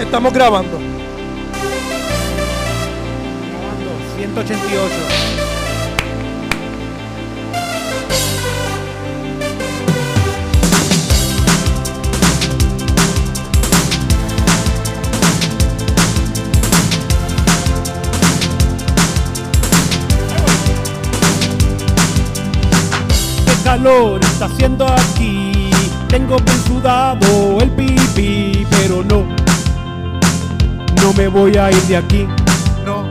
Estamos grabando. Grabando 188. qué calor está haciendo aquí. Tengo bien sudado el pipí, pero no, no me voy a ir de aquí. No,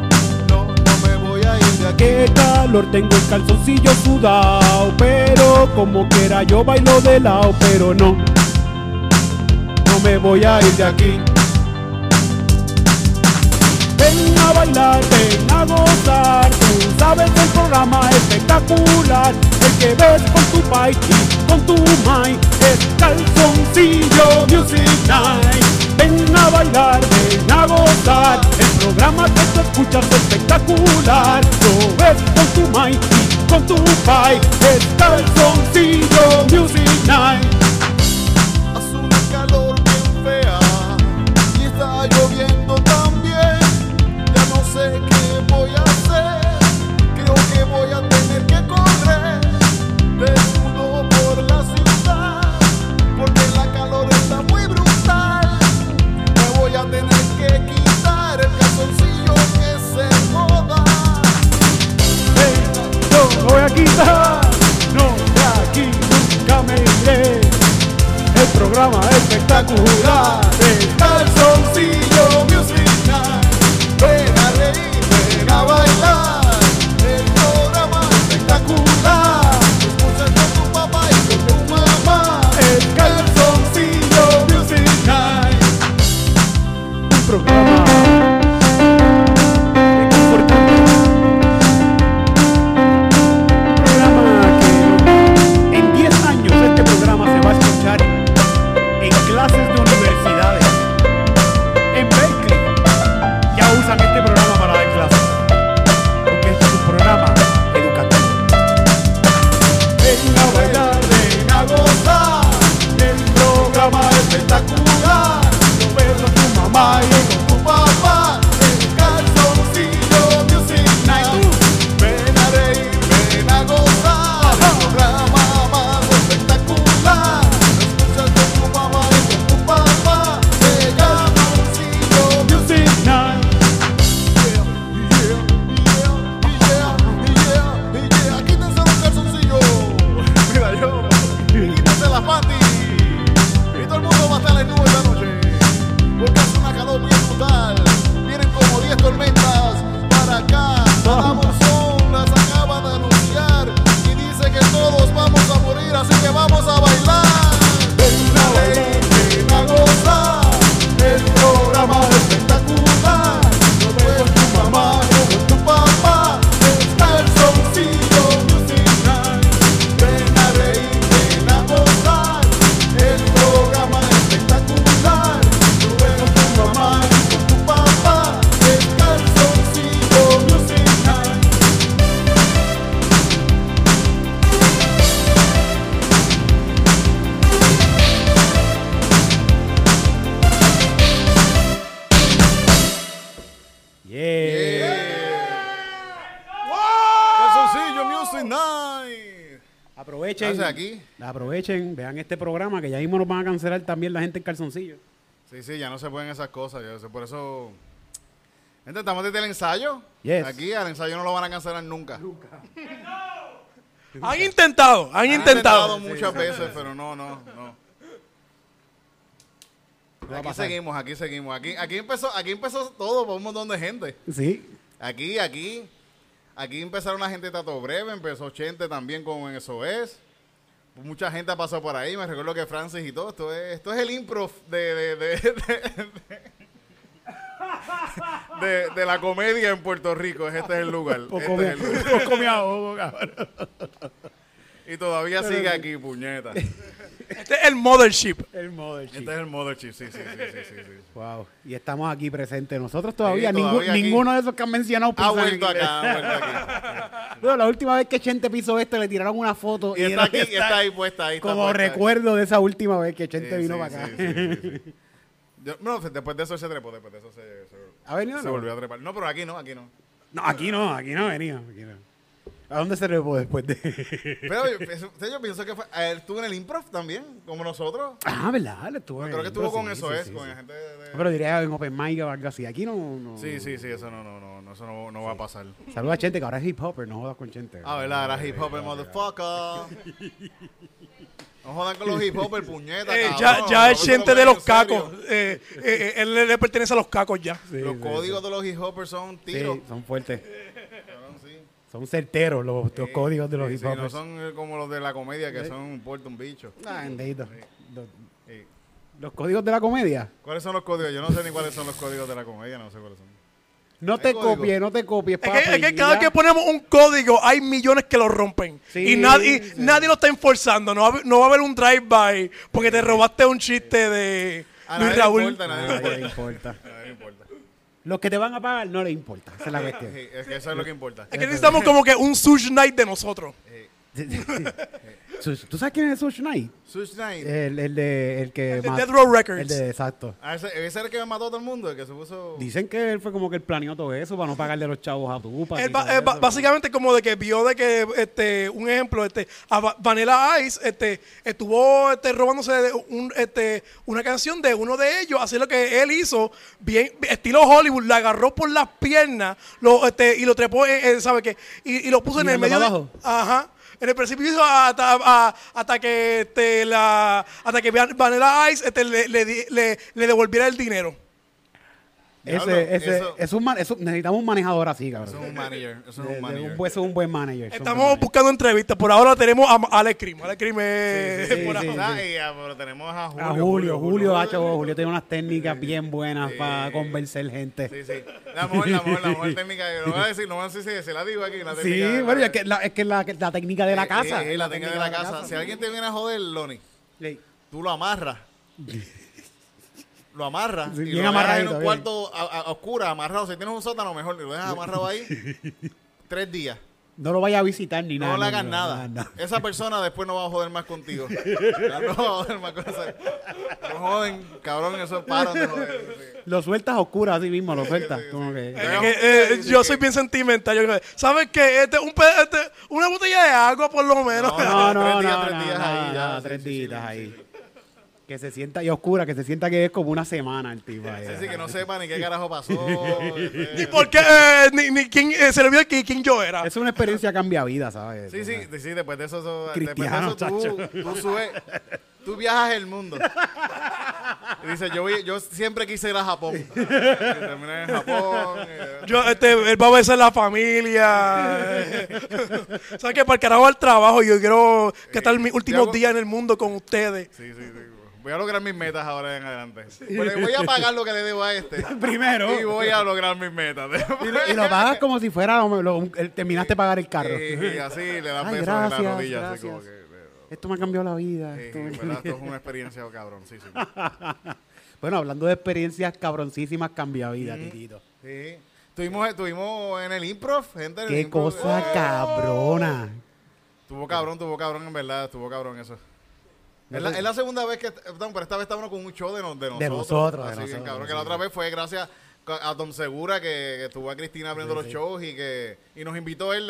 no, no me voy a ir de aquí. Qué calor tengo el calzoncillo sudado, pero como quiera yo bailo de lado, pero no, no me voy a ir de aquí. Ven a bailar, ven a gozar, tú sabes el programa espectacular, el que ves con tu y con tu mai, es calzoncillo music night. Ven a bailar, ven a gozar, el programa que tú escuchas espectacular, lo ves con tu mai y con tu pai, es calzoncillo music night. Espectacular Así que vamos a Aprovechen, vean este programa que ya mismo nos van a cancelar también la gente en calzoncillo. Sí, sí, ya no se pueden esas cosas. por eso. Gente, estamos desde el ensayo. Yes. Aquí al ensayo no lo van a cancelar nunca. Han intentado, han Han intentado. muchas veces, pero no, no, no. Aquí seguimos, aquí seguimos. Aquí, aquí empezó, aquí empezó todo por un montón de gente. Sí. Aquí, aquí, aquí empezaron la gente Tato Breve, empezó Chente también con Eso Es. Mucha gente ha pasado por ahí, me recuerdo que Francis y todo. Esto es, esto es el improv de, de, de, de- de- de la comedia en Puerto Rico. Este es el lugar. Poco Este me, es el lugar. poco me ahogo, cabrón. Y todavía sigue aquí, puñeta. Este es el mothership. El mothership. Este es el mothership, sí, sí, sí, sí, sí, sí. Wow. Y estamos aquí presentes. Nosotros todavía, Sí, ninguno de esos que han mencionado Ha vuelto aquí. acá, ha vuelto aquí. Bueno, la última vez que Chente pisó esto le tiraron una foto Y está aquí, está ahí puesta, ahí está como puesta. recuerdo de esa última vez que Sí, Chente vino sí, para acá. sí. Yo- no, después de eso se trepó, después de eso se, se, ¿Ha venido? se no? volvió a trepar. No, pero aquí no, aquí no. No, aquí no, aquí no venía. Aquí no. ¿A dónde se trepó después de...? Pero yo, pienso- yo pienso que fue, eh, él estuvo en el improv también, como nosotros. ah, ¿verdad? Él estuvo en Creo que el estuvo con sí, eso sí, es, sí, con sí. gente de... de- No, Pero diría en Open Mic o algo así. Aquí no... no Sí, sí, sí, eso no, no, no, no, eso no, no va a pasar. Saluda a Chente, que ahora es hip hopper, no jodas con Chente. Ah, ¿verdad? Era hip hop el motherfucker. No jodan con los hip hop, el puñeta, Eh, ya ya No es gente de los cacos. Eh, eh, eh, él le, le pertenece a los cacos ya. Sí, Los sí, códigos de los hip hoppers son tiros. Sí, son fuertes. Son certeros los, los Sí, códigos de los sí, hip sí, no son eh, como los de la comedia que son un puerto, un bicho. Ah, bendito. Los, Sí. los códigos de la comedia. ¿Cuáles son los códigos? Yo no sé ni cuáles son los códigos de la comedia, no sé cuáles son. No te código. copies, no te copies, Es papi. que, es que cada ya. que ponemos un código, hay millones que lo rompen. Sí, y nadie, sí. nadie lo está enforzando. No va, a haber- no va a haber un drive-by porque te robaste un chiste de A Luis nadie le Raúl. importa, nadie importa. Los que te van a pagar no les importa. Esa es la cuestión. Sí, es que eso es lo que importa. Es que necesitamos como que un sush night de nosotros. Sus- ¿Tú sabes quién es Sush Knight? Sush Knight. El, el de, el que El de Death Row Records. El de, exacto. Ah, ese, ese era el que me mató a todo el mundo, el que se puso... Dicen que él fue como que él planeó todo eso para no pagarle a los chavos a tu Él básicamente como de que vio de que este un ejemplo este a Va- Vanilla Ice este estuvo este robándose de un este una canción de uno de ellos así lo que él hizo bien estilo Hollywood la agarró por las piernas lo este y lo trepó eh, eh, sabe qué y, y lo puso en el medio de- ajá en el precipicio hasta, a- hasta que este la hasta que Van- Vanilla Ice este le, le, le- le devolviera el dinero Ese, ese, eso- es un man- eso- necesitamos un manejador así, cabrón. Eso es un manager, eso es De- un manager. un, buen- eso es un buen manager. es un estamos buen manager. buscando entrevistas por ahora tenemos a Alex Cream Alex Cream es Sí, sí, por sí, ahora. Y, pero tenemos a Julio. A Julio, Julio, Julio, Julio tiene unas técnicas bien buenas Sí. para convencer gente. Sí, sí. La mejor, la mejor, la mejor técnica. No voy a decir, no voy a decir si se la digo aquí. La Sí, bueno, es que la, es que la, la técnica de la casa. eh, la técnica de la casa. Si alguien te viene a joder, Loni, tú lo amarras. Lo amarras Sí, y bien lo dejas en un bien. cuarto a, a- a oscura, amarrado. Si tienes un sótano, mejor lo dejas amarrado ahí tres días. No lo vaya a visitar ni nada. No le no, hagas no, nada. nada. Esa persona después no va a joder más contigo. No va a joder más con esa. No joden, cabrón, eso joder. sí. Lo sueltas a oscuras así mismo, lo sueltas. sí, como sí. que- Es que- eh, sí, yo soy bien sentimental. Yo creo- ¿Sabes qué? Este, un este, una botella de agua, por lo menos. No, no, Tres no, días, no, tres no, días no, ahí, ya, no, tres días ahí. Que se sienta y oscura, que se sienta que es como una semana el tipo ahí. Sí, sí, que no sepa ni qué carajo pasó. Ni por qué, eh, ni, ni quién, eh, se le olvidó qui- quién yo era. Es una experiencia cambia vida, ¿sabes? Sí, sí, sí, después de eso, eso- Cristiano, después de eso tú, tú subes, tú viajas el mundo. Y dices, yo, voy- yo siempre quise ir a Japón. Y terminé en Japón. eh, Yo, este, él va a besar la familia. ¿Sabes qué? Para el carajo al trabajo. Yo quiero que estar mis últimos hago- días en el mundo con ustedes. Sí, sí, sí. Voy a lograr mis metas ahora en adelante. Voy a pagar lo que le debo a este. Primero. Y voy a lograr mis metas. Y lo, y lo pagas como si fuera, lo- terminaste de pagar el carro. Y, y así le das Ay, besos gracias, en la rodilla. Así como gracias. que, eh, Esto me ha cambiado la vida. sí, esto me- ¿verdad? Esto es una experiencia sí. Bueno, hablando de experiencias cabroncísimas cambia vida, titito. Sí. Estuvimos, estuvimos en el improv, gente. Qué improv. cosa ¡Oh! cabrona. Estuvo cabrón, estuvo cabrón, en verdad, estuvo cabrón eso. Es la, es la segunda vez que, estamos, pero esta vez estábamos con un show de, no- de nosotros. nosotros, de Así bien nosotros, cabrón, que la otra vez fue gracias a Tom Segura, que, que estuvo a Cristina abriendo los shows y que y nos invitó él,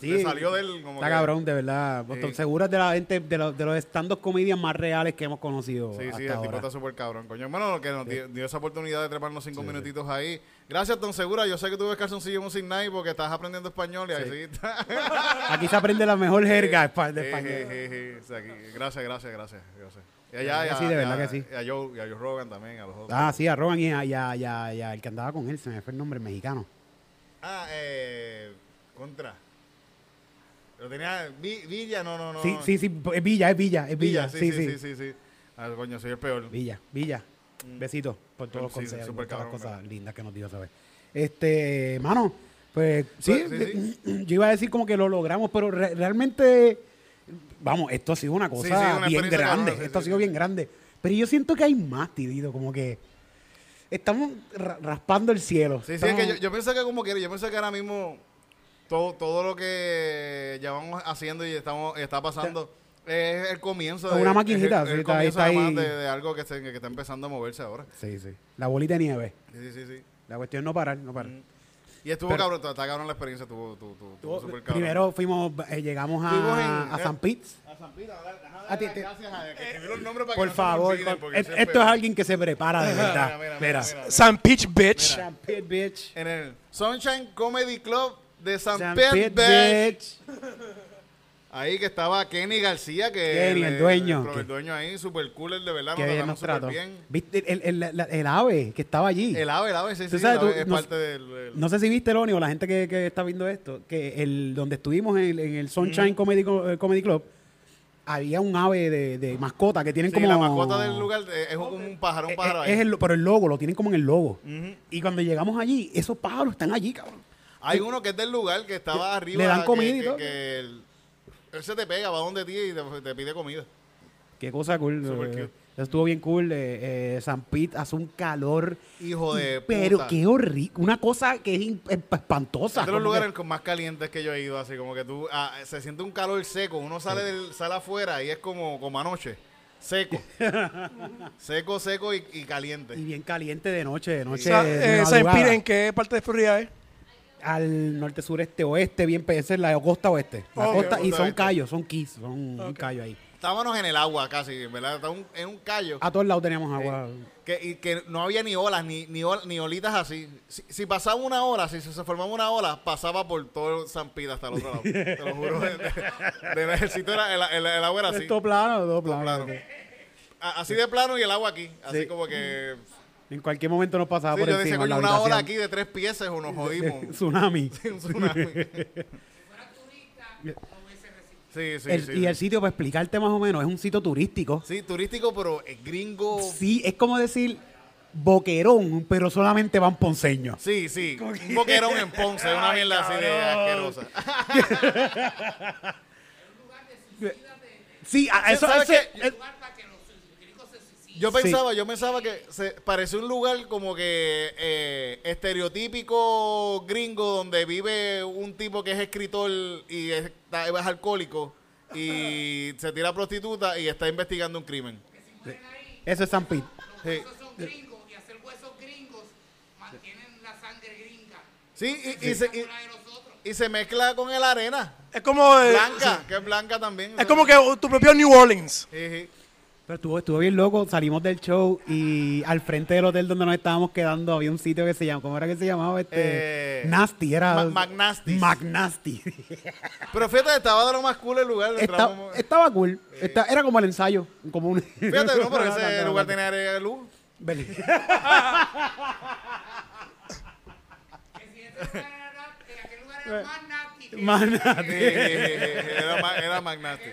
Sí, le salió de él. Como Está que- cabrón, de verdad. Sí. Estoy seguro de la gente, de, los- de los stand-up comedians más reales que hemos conocido. Sí, hasta sí, el tipo está súper cabrón, coño. Bueno, que nos dio, dio esa oportunidad de treparnos cinco minutitos ahí. Gracias, Tom Segura. Yo sé que tú ves calzoncillo Music Night porque estás aprendiendo español y así está. Aquí se aprende la mejor jerga de español. Gracias, gracias, gracias. gracias. Y allá, y a- Sí, de verdad que sí. Y a Joe, y a Joe Rogan también, a los otros. Ah, sí, a Rogan y a, y a- y a- y a el que andaba con él, se me fue el nombre, mexicano. Ah, eh. Contra. Lo tenía. Vi- Villa, no, no, no. Sí, no. sí, sí, es Villa, es Villa, es Villa. sí, sí, sí, sí, sí. Ah, coño, soy el peor. Villa, Villa. Besitos por todos los Sí, sí, consejos, súper por todas las cabrón, cosas lindas que nos dio saber. Este, mano, pues sí, Pues, sí, yo iba a decir como que lo logramos, pero re- realmente, vamos, esto ha sido una cosa Sí, sí, una bien grande, esto ha sido bien grande. Pero yo siento que hay más, Tidito, como que estamos ra- raspando el cielo. Sí, sí, es que yo, yo pienso que como quiera, yo pienso que ahora mismo todo, todo lo que llevamos haciendo y estamos está pasando Es el comienzo de, una maquinita, el, está comienzo está además ahí. de, de algo que, se- que está empezando a moverse ahora. Sí, sí. La bolita de nieve. Sí, sí, sí. sí. La cuestión es no parar, no parar. Y estuvo Pero- cabrón, está cabrón la experiencia, estuvo, estuvo, estuvo, estuvo súper cabrón. Primero fuimos, eh, llegamos a, en- a San Pitts. A San déjame A ti te- gracias a que escribió los nombres para que Por no se me favor, siempre- esto es alguien que se prepara de verdad. Mira, mira, Mira. San Peach Bitch. San Pitts, bitch. En el Sunshine Comedy Club de San, San Pete Pitts, Beach. bitch. Ahí que estaba Kenny García, que Kenny, el dueño. El, Que- dueño ahí, super cool, el de verdad, Qué nos nos trató. bien. ¿Viste el, el- el ave que estaba allí? El ave, el ave, sí, Tú sí, sabes, el ave tú- es no- parte del... No sé si viste, Loni, o la gente que, que está viendo esto, que el donde estuvimos en, en el Sunshine Comedy, Co- eh, Comedy Club, había un ave de, de mascota que tienen Sí, como... la mascota del lugar eh, es como un pájaro, un Eh, pájaro eh, ahí. es el- pero el logo, lo tienen como en el logo. Y cuando llegamos allí, esos pájaros están allí, cabrón. Hay uno que es del lugar que estaba arriba. le dan que- comida y que, todo. que él, se te pega, va donde ti y te, te pide comida. Qué cosa cool. Super eh, estuvo bien cool. eh, eh, San Pete hace un calor. Hijo de Pero puta. qué horrible. Una cosa que es espantosa. Es de los que- lugares con más calientes que yo he ido, así como que tú, ah, se siente un calor seco, uno sale del, sale afuera y es como, como anoche, seco, seco, seco y, y caliente. Y bien caliente de noche, de noche. Sa- de eh, San. Pete, ¿en qué parte de Florida es? Al norte, sureste, oeste, bien, esa es la costa oeste. La costa, y son callos, son keys, son un callo ahí. Estábamos en el agua casi, ¿verdad? Está un- en un callo. A todos lados teníamos agua. Que, y que no había ni olas, ni, ni, ol- ni olitas así. Si, si pasaba una ola, si se, se formaba una ola, pasaba por todo San Pita hasta el otro lado. Te lo juro. De- de- Del ejército era, el, el- el agua era así. Todo plano, todo plano. plano. A- Así de plano y el agua aquí. Así Sí. como que... En cualquier momento nos pasaba Sí, por yo encima. coño, una ola aquí de tres piezas o nos jodimos. Tsunami. Un tsunami. Sí, sí, El- sí. y el sitio, para explicarte más o menos, es un sitio turístico. Sí, turístico, pero es gringo. Sí, es como decir boquerón, pero solamente van ponceños. Sí, sí. Un boquerón en Ponce, una mierda así de asquerosa. Sí, a- eso, ¿Sabes ese- qué? es- Yo Sí. pensaba, yo pensaba que se parece un lugar como que eh, estereotípico gringo donde vive un tipo que es escritor y es, alcohólico y se tira prostituta y está investigando un crimen. eso es San Pete. Sí, Esos son gringos y hacer huesos gringos mantienen la sangre gringa. Sí, y, y se, y- se mezcla con el arena. Es como. eh, Blanca, que es blanca también. Es como que tu propio New Orleans. Sí, sí. Pero estuvo, estuvo bien loco, salimos del show y al frente del hotel donde nos estábamos quedando había un sitio que se llama, ¿cómo era que se llamaba? Este, Eh, Nasty, era... Ma- McNasties. McNasty. Pero fíjate, estaba de lo más cool el lugar. Está- entramos- estaba cool, Está- era como el ensayo, como un... Fíjate, no, pero ese lugar tenía área de luz. Era era más nasty. era, era más nasty.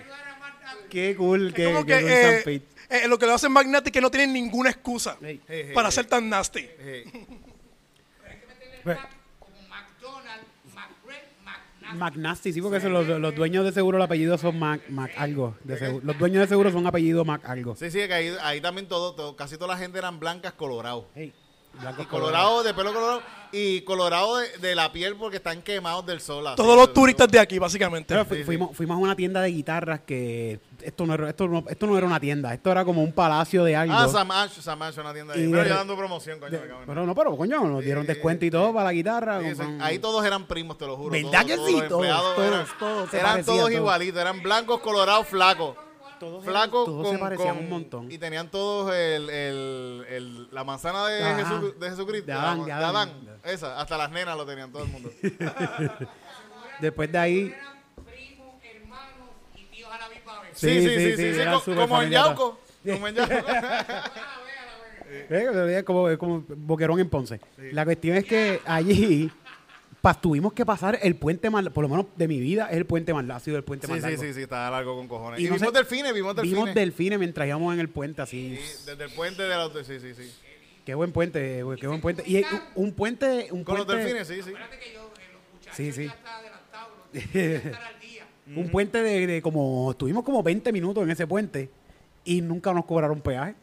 Qué cool, Es que, como que que cool eh, San Pete. eh, lo que lo hacen magnetic que no tienen ninguna excusa. Sí, sí, para sí. ser tan nasty. Sí. Pero hay que meterle el Ve. Mac como McDonald's, McRae, McNasty. McNasty, sí, porque son los, los dueños de seguro el apellido son Mac, Mac algo. de seguro. Los dueños de seguro son apellido Mac algo. Sí, sí, que ahí, ahí también todo, todo- casi toda la gente eran blancas colorados. Hey, blanco Y colorado de pelo colorado y colorado de, de la piel porque están quemados del sol. así. Todos los turistas de aquí, básicamente. Pero fu- Sí, sí. fuimos, fuimos a una tienda de guitarras que esto no, era, esto, no, esto no era una tienda, esto era como un palacio de algo. Ah, Samash, Samash, una tienda ahí. Y Pero de- ya dando promoción, coño. De- me cago en- pero no, pero coño, nos dieron Sí, descuento y todo para la guitarra. Sí, sí. con- Ahí todos eran primos, te lo juro. ¿Verdad que sí? todos los Todos, empleados todos, eran, todos se eran parecían, todos todos. igualitos, eran blancos, colorados, flacos. Todos Flacos todos se con, parecían con- un montón. Y tenían todos el, el, el- la manzana de, Ajá. De Jesucristo. De Adán, de. Esa, hasta las nenas lo tenían todo el mundo. Después de ahí. Sí, Sí, sí, sí, como en. Yauco. Como en Yauco. eh, como, como Boquerón en Ponce. La cuestión es que allí pa- tuvimos que pasar el puente más, por lo menos de mi vida, es el puente más sido el puente Sí, más sí, largo. sí, sí, estaba largo con cojones. Y Y, no vimos sé- delfines, vimos delfines. Vimos delfines mientras íbamos en el puente así. Sí, desde el puente de la... Sí, sí, sí. Qué buen puente, güey, qué buen puente. Y un, un puente, un Con los puente, delfines, sí, sí. Acuérdate que yo, eh, los Sí, sí. los un puente de, de como, estuvimos como 20 minutos en ese puente y nunca nos cobraron peaje.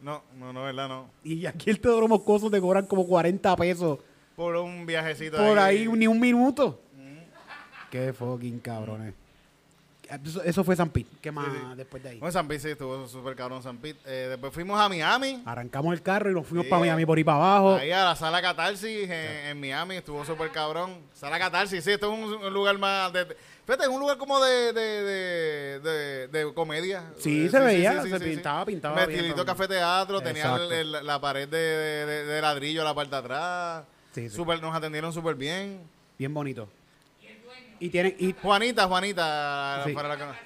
No, no, no, verdad, no. Y aquí el Teodoro Moscoso te cobran como 40 pesos Por un viajecito por ahí, ni un minuto. Qué fucking cabrones. Eso, eso fue San Pete. ¿Qué más después de ahí? Bueno, San Pete sí estuvo súper cabrón San Pete. Eh, después fuimos a Miami. Arrancamos el carro y nos fuimos Sí. para Miami por ahí para abajo. Ahí a la sala Catarsis en, en Miami, estuvo súper cabrón. Sala Catarsis, sí, esto es un, un lugar más de... Fíjate, es un lugar como de, de, de, de, comedia. Sí, Eh, se veía, se pintaba, pintaba cabrón. café teatro, tenía el- la pared de, de- de- de ladrillo a la parte de atrás. Sí, sí. Súper- nos atendieron súper bien. Bien bonito. Y tienen, y Juanita, Juanita, Sí. para la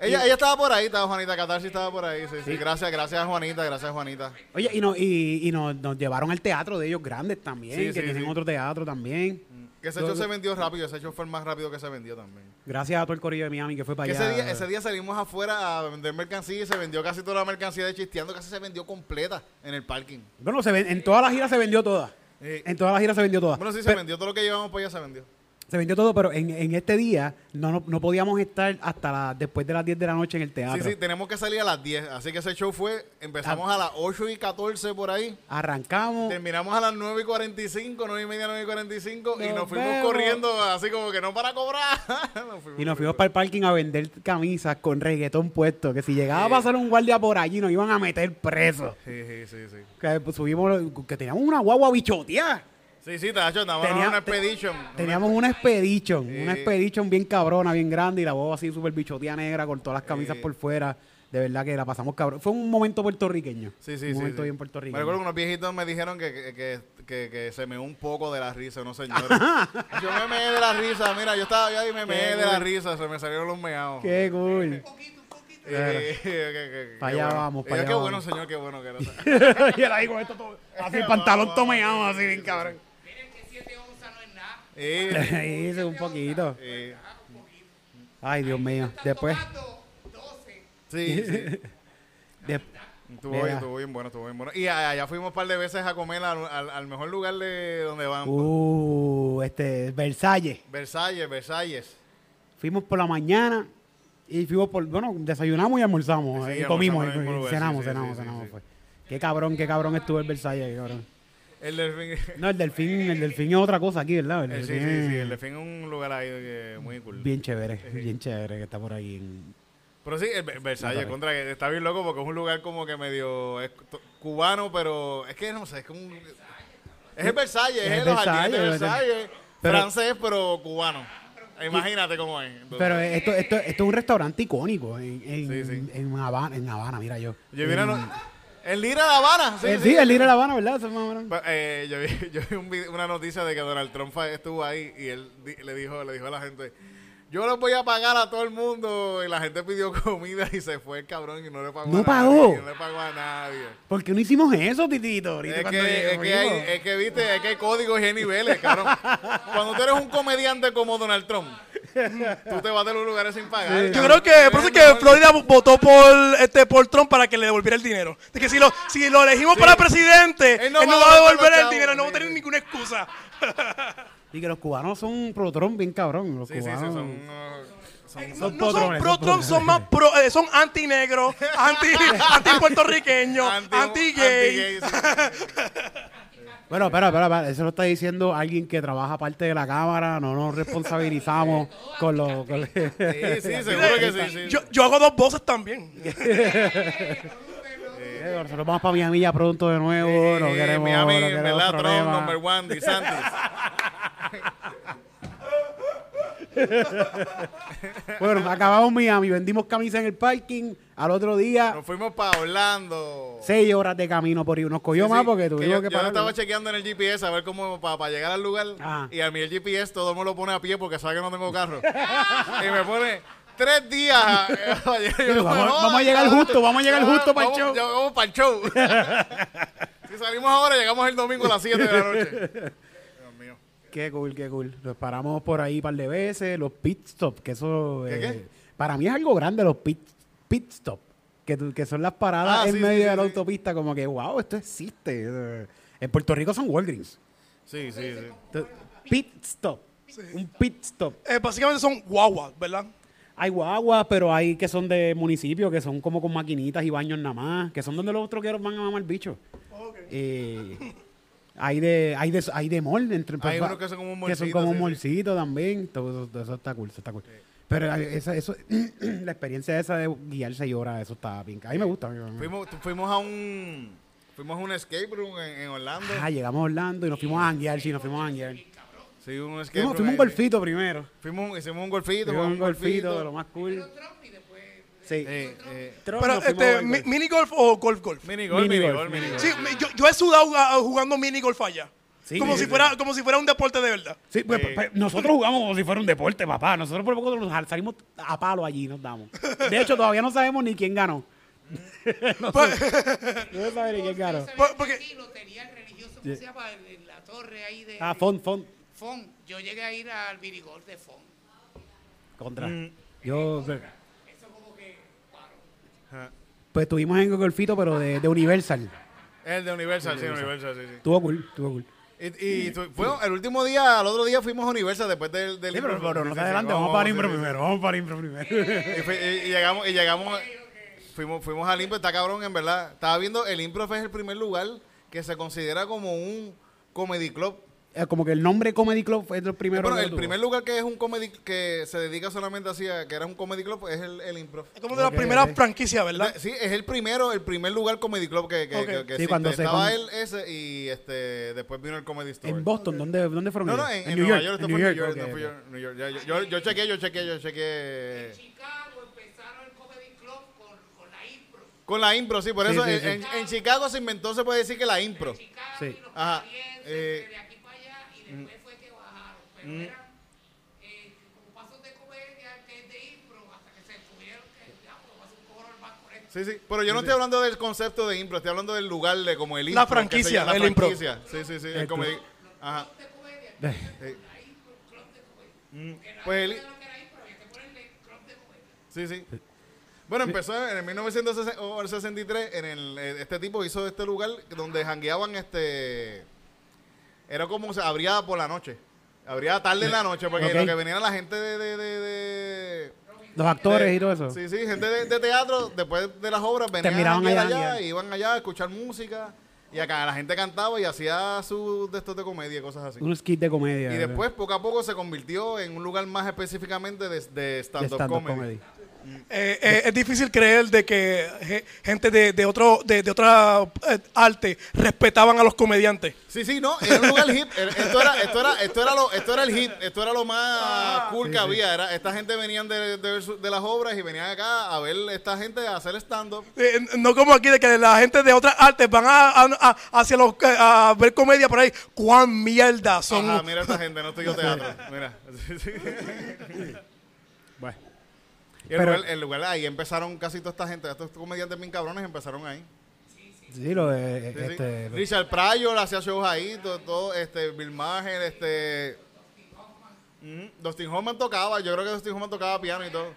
Ella, ella estaba por ahí, estaba Juanita Catarsis estaba por ahí, sí, sí. Gracias, gracias Juanita, gracias Juanita. oye, y, no, y, y nos, nos llevaron al teatro de ellos grandes también, Sí, que sí, tienen sí. otro teatro también. Que ese hecho se vendió rápido, ese hecho fue el más rápido que se vendió también. Gracias a todo el corillo de Miami que fue para Que allá. ese día, ese día salimos afuera a vender mercancía y se vendió casi toda la mercancía de Chisteando, casi se vendió completa en el parking. Bueno, se ven- en toda la gira se vendió toda. Sí. En toda la gira se vendió toda. Bueno, sí, se Pero- vendió todo lo que llevamos para allá, se vendió. Se vendió todo, pero en, en este día no, no, no podíamos estar hasta la- después de las 10 de la noche en el teatro. Sí, sí, tenemos que salir a las 10. Así que ese show fue, empezamos Ah. a las 8 y 14 por ahí. Arrancamos. Terminamos a las 9 y 45, 9 y media, 9 y 45. y Nos nos fuimos vemos. corriendo así como que no para cobrar. Nos Y nos fuimos para el parking a vender camisas con reggaetón puesto. Que si llegaba a pasar un guardia por allí nos iban a meter presos. Sí, sí, sí, sí. Que pues, subimos, que teníamos una guagua bichoteada. Sí, sí, Tacho, estábamos en Tenía- una expedition. Teníamos una expedition, Sí. una expedition bien cabrona, bien grande, y la guagua así súper bichoteada negra con todas las camisas por fuera. De verdad que la pasamos cabrón. Fue un momento puertorriqueño. Sí, sí, un sí. momento sí. bien Me puertorriqueño. recuerdo que unos viejitos me dijeron que, que, que, que- que se me un poco de la risa, no señores. yo me meé de la risa, mira, yo estaba allá y me meé de la risa, se me salieron los meados. Qué cool. Eh, que- que- que- Pa' qué allá bueno. vamos, Y pa' yo, allá Qué vamos. bueno, señor, qué bueno que era. y él ahí con esto todo. Así el pantalón tomeado, así bien cabrón. Miren que 7 onzas no es nada. Eh, Hice un poquito. eh, Ay, Dios mío. Después. Tomando 12. sí, sí. Estuvo bien, estuvo bien bueno, estuvo bien bueno. Y allá fuimos un par de veces a comer al, al- al mejor lugar de donde van. uh, este, Versalles. Versalles, Versalles. Fuimos por la mañana y fuimos por, bueno, desayunamos y almorzamos. Sí, y comimos, y lugar, cenamos, sí, sí, cenamos, sí, sí, cenamos. sí. fue. Qué cabrón, qué cabrón estuvo el Versalles, qué cabrón. El delfín. No, el delfín, el delfín es otra cosa aquí, ¿verdad? El Eh, sí, sí, sí, el delfín es un lugar ahí eh, muy cool. Bien chévere, bien chévere que está por ahí. en- Pero sí, el Ver- Versalles, contra que está bien loco porque es un lugar como que medio es cubano, pero es que no sé, es como un- es el Versalles, Es el los jardines de Versalles, Versalles, pero- francés pero cubano. Imagínate cómo es. Entonces, Pero esto, esto, esto es un restaurante icónico en, en, Sí, sí. en Habana, en Habana, mira yo. yo una no- el Lira de Habana, sí, Eh, sí. sí, el ir a La Habana, ¿verdad? Eso es más o menos. Pa- eh, yo vi, yo vi un vide- una noticia de que Donald Trump estuvo ahí y él di- le dijo le dijo a la gente yo les voy a pagar a todo el mundo y la gente pidió comida y se fue el cabrón y no le pagó ¿No a pagó? nadie, no le pagó a nadie ¿Por qué no hicimos eso, titito? Ahorita es que, es, que hay, es que, viste, es que hay códigos y hay niveles, cabrón. Cuando tú eres un comediante como Donald Trump, tú te vas de los lugares sin pagar. Yo creo que por eso es que Florida votó por este por Trump para que le devolviera el dinero. De que si lo, si lo elegimos para presidente, él Él no, no va va a devolver el dinero, no va a tener ninguna excusa. Y que los cubanos son pro Trump bien cabrón. Los Sí, sí, sí, cubanos. son, uh, son- No, Son no son potrones, pro son Trump, son más pro, eh, son anti negro, anti, anti puertorriqueño, anti- anti gay. anti-gay. Bueno, espera, espera, espera, eso lo está diciendo alguien que trabaja aparte de la cámara, no nos responsabilizamos con los... con- Sí, sí, seguro que sí. sí. Yo, yo hago dos voces también. Eh, Nosotros vamos para Miami ya pronto de nuevo, no queremos, Miami, no queremos ¿verdad? Trump, number one, DeSantis. Bueno, acabamos Miami, vendimos camisas en el parking, al otro día, Nos fuimos para Orlando. seis horas de camino por ahí. Nos cogió Sí, más sí, porque que tuvimos yo, que yo parar. estaba chequeando en el GPS a ver cómo para llegar al lugar. Ajá. Y a mí el GPS todo me lo pone a pie porque sabe que no tengo carro. y me pone tres días. Yo, vamos- a llegar justo, vamos a llegar justo pa'l Vamos- show. ya Vamos para el show. si salimos ahora, llegamos el domingo a las 7 de la noche. Dios mío. Qué cool, qué cool. Nos paramos por ahí un par de veces, los pit stop, que eso... ¿Qué, eh, qué? Para mí es algo grande los pit, pit stop, que, que son las paradas Ah, en sí, medio sí, de sí, la autopista, como que, wow, esto existe. Eh, En Puerto Rico son Walgreens. Sí, sí, sí. Pit stop. Un pit stop. Eh, básicamente son guaguas, ¿verdad? Hay guaguas, pero hay que son de municipios, que son como con maquinitas y baños nada más, que son donde los troqueros van a mamar bicho. Eh, hay de, hay de, hay de mall, entre, Hay pa- unos que son como un que son como un sí. molcito también. Todo, eso- todo eso está cool, eso está cool. Pero eh, esa, eso, la experiencia esa de guiar seis horas, eso está bien. A mí me gusta. Fuimos, fuimos a un fuimos a un escape room en, en Orlando. Ah, llegamos a Orlando y nos fuimos a janguear, sí, nos fuimos a janguear. Sí, un escape Fuimos, un golfito primero. Fuimos, hicimos un golfito, Fuimos un golfito de lo más cool. Trump y después Sí. Eh, eh, Pero, este, mi-. ¿mini golf o golf golf? mini golf, Mini mini golf, golf, mini mini Sí, golf. me- yo, yo he sudado ah, jugando mini golf allá. Sí, como, sí, si sí. fuera, como si fuera un deporte de verdad. Sí, pues, Eh. pues, nosotros jugamos como si fuera un deporte, papá. Nosotros por poco nos salimos a palo allí, nos damos. De hecho, todavía no sabemos ni quién ganó. no, Pues, sé- no se sabe ni quién ganó. Por- porque- Tranquilo, tenía el religioso, ¿cómo se llama? La torre ahí de Ah, Font, Font. Fon. Yo llegué a ir al Virigol de Fon. Contra. Mm. Yo, pues, Eso como que, wow. pues estuvimos en Golfito, pero de, de Universal. El de Universal, sí, Universal, sí, sí. Estuvo cool, estuvo cool. Y, y tu- fue el último día, al otro día fuimos a Universal después del... del Sí, pero, impro. pero no te adelante, vamos para sí, Impro sí, sí. primero, vamos para Impro primero. Y- y llegamos, y llegamos, fuimos, fuimos al Impro, está cabrón, en verdad. Estaba viendo, el Impro es el primer lugar que se considera como un comedy club. Eh, Como que el nombre Comedy Club fue el primero. Que el tuvo. primer lugar que es un comedy, que se dedica solamente así a que era un comedy club, es el, el Impro. Es como de las Ok, primeras franquicias, ¿verdad? Sí, es el primero, el primer lugar comedy club que, que, Ok. que- que Sí, cuando se Estaba con- él ese y este después vino el comedy store. En Boston, ¿dónde, dónde fueron? no, no, en, en Nueva York, en New York, ok, no fui ok. yo, New York. Ya, yo, yo, yo chequeé, yo chequeé, yo chequeé. En Chicago empezaron el Comedy Club con, con la impro. Con la impro, sí, por Sí, eso sí, en, sí. en- en Chicago se inventó, se puede decir que la impro. Chicago Sí. y los Ajá, eh, de aquí para allá, y después fue que bajaron. Pero eran eh, como pasos de comedia que es de impro, hasta que se tuvieron que, ya, vamos a hacer un cobro más con esto. Sí, sí, pero yo no estoy hablando del concepto de impro, estoy hablando del lugar de como el impro. La franquicia, llama- la el impro. franquicia. Sí, sí, sí, el El. Ajá. Comedia, club de comedia. Mm, Pues el, sabía lo que era impro, había que ponerle club de comedia. Sí, sí. Bueno, empezó en el 1963, en el, eh, este tipo hizo este lugar donde jangueaban este... Era como se abría por la noche. Abría tarde en la noche, porque lo que venía era la gente de... de, de, de- Los actores de- y todo eso. Sí, sí, gente de, teatro, después de las obras, venían allá, allá, janguear. iban allá a escuchar música, y acá la gente cantaba y hacía sus de estos de comedia y cosas así. Un skit de comedia. Y después, poco a poco, se convirtió en un lugar más específicamente de, de stand-up comedy. Eh, eh, es difícil creer de que ge- gente de, de otro de, de otra eh, arte respetaban a los comediantes. Sí, sí, no, era un lugar hip. Era- Esto era, esto era, esto era lo, esto era el hip, esto era lo más cool que había. Era, esta gente venían de, de, las obras y venían acá a ver esta gente a hacer stand-up. Eh, no como aquí de que la gente de otras artes van a, a- a- hacia los a ver comedia por ahí. ¿Cuán mierda son? Ajá, mira esta gente, no estoy yo teatro. Mira. Sí, sí. Y el, Pero- lugar, el lugar, ahí empezaron casi toda esta gente, estos comediantes bien cabrones empezaron ahí. Sí, lo de. Sí, sí. este, Richard Pryor hacía shows ahí, todo, todo, este, Bill Maher, este... Ujú, Dustin Hoffman tocaba, yo creo que Dustin Hoffman tocaba piano y todo.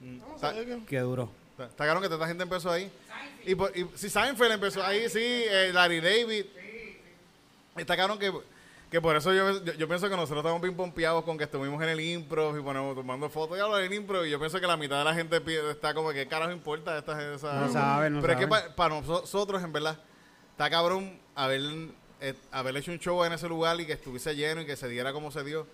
Mm, está- Qué duro. Está está claro que toda esta gente empezó ahí. Y, si Seinfeld empezó ahí, sí, eh, Larry David. Está claro que, que por eso yo, yo, yo pienso que nosotros estamos bien pompeados con que estuvimos en el impro y ponemos tomando fotos y hablo del impro. Y yo pienso que la mitad de la gente está como que carajo importa esta gente. esa- No saben, no Pero es que para nosotros, en verdad, está cabrón haber, eh, haber hecho un show en ese lugar y que estuviese lleno y que se diera como se dio.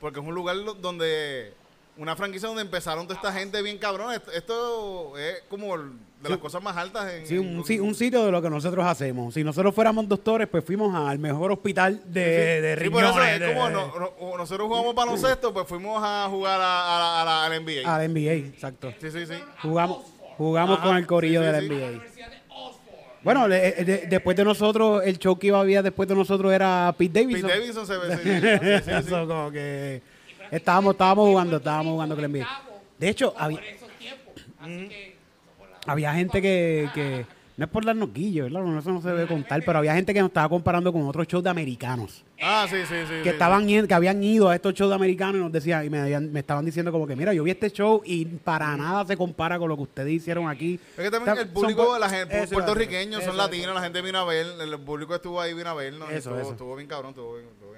Porque es un lugar donde una franquicia donde empezaron toda esta gente bien cabrón. Esto, esto es como el- de las cosas más altas en, Sí, un, en- un sitio de lo que nosotros hacemos. Si nosotros fuéramos doctores, pues fuimos al mejor hospital de, de Sí, por eso riñones. es de- como no- no- nosotros jugamos baloncesto, pues fuimos a jugar a, a la- a la- al NBA. Al NBA, exacto. Sí, sí, sí. Jugamos, jugamos Ajá, con el corillo sí, del sí, sí. NBA. Bueno, le- eh, de- después de nosotros, el show que iba a haber después de nosotros era Pete Pete Davidson. Davidson se ve. sí, sí, sí, sí. Eso como que estábamos, estábamos jugando, estábamos jugando con el NBA. De hecho, había, que, la- había gente que, que no es por darnos guillo, ¿verdad? No, Eso no se debe contar, pero había gente que nos estaba comparando con otros shows de americanos. Ah, sí, sí, sí. que estaban yendo- que habían ido a estos shows de americanos y nos decían y me, estaban diciendo como que mira yo vi este show y para nada se compara con lo que ustedes hicieron aquí Es que también el público, son pu- la gente, eso, puertorriqueños, eso, son eso. latinos, la gente vino a ver, el público estuvo ahí, vino a vernos. y Eso, estuvo, eso. estuvo bien cabrón, estuvo bien, estuvo bien cabrón.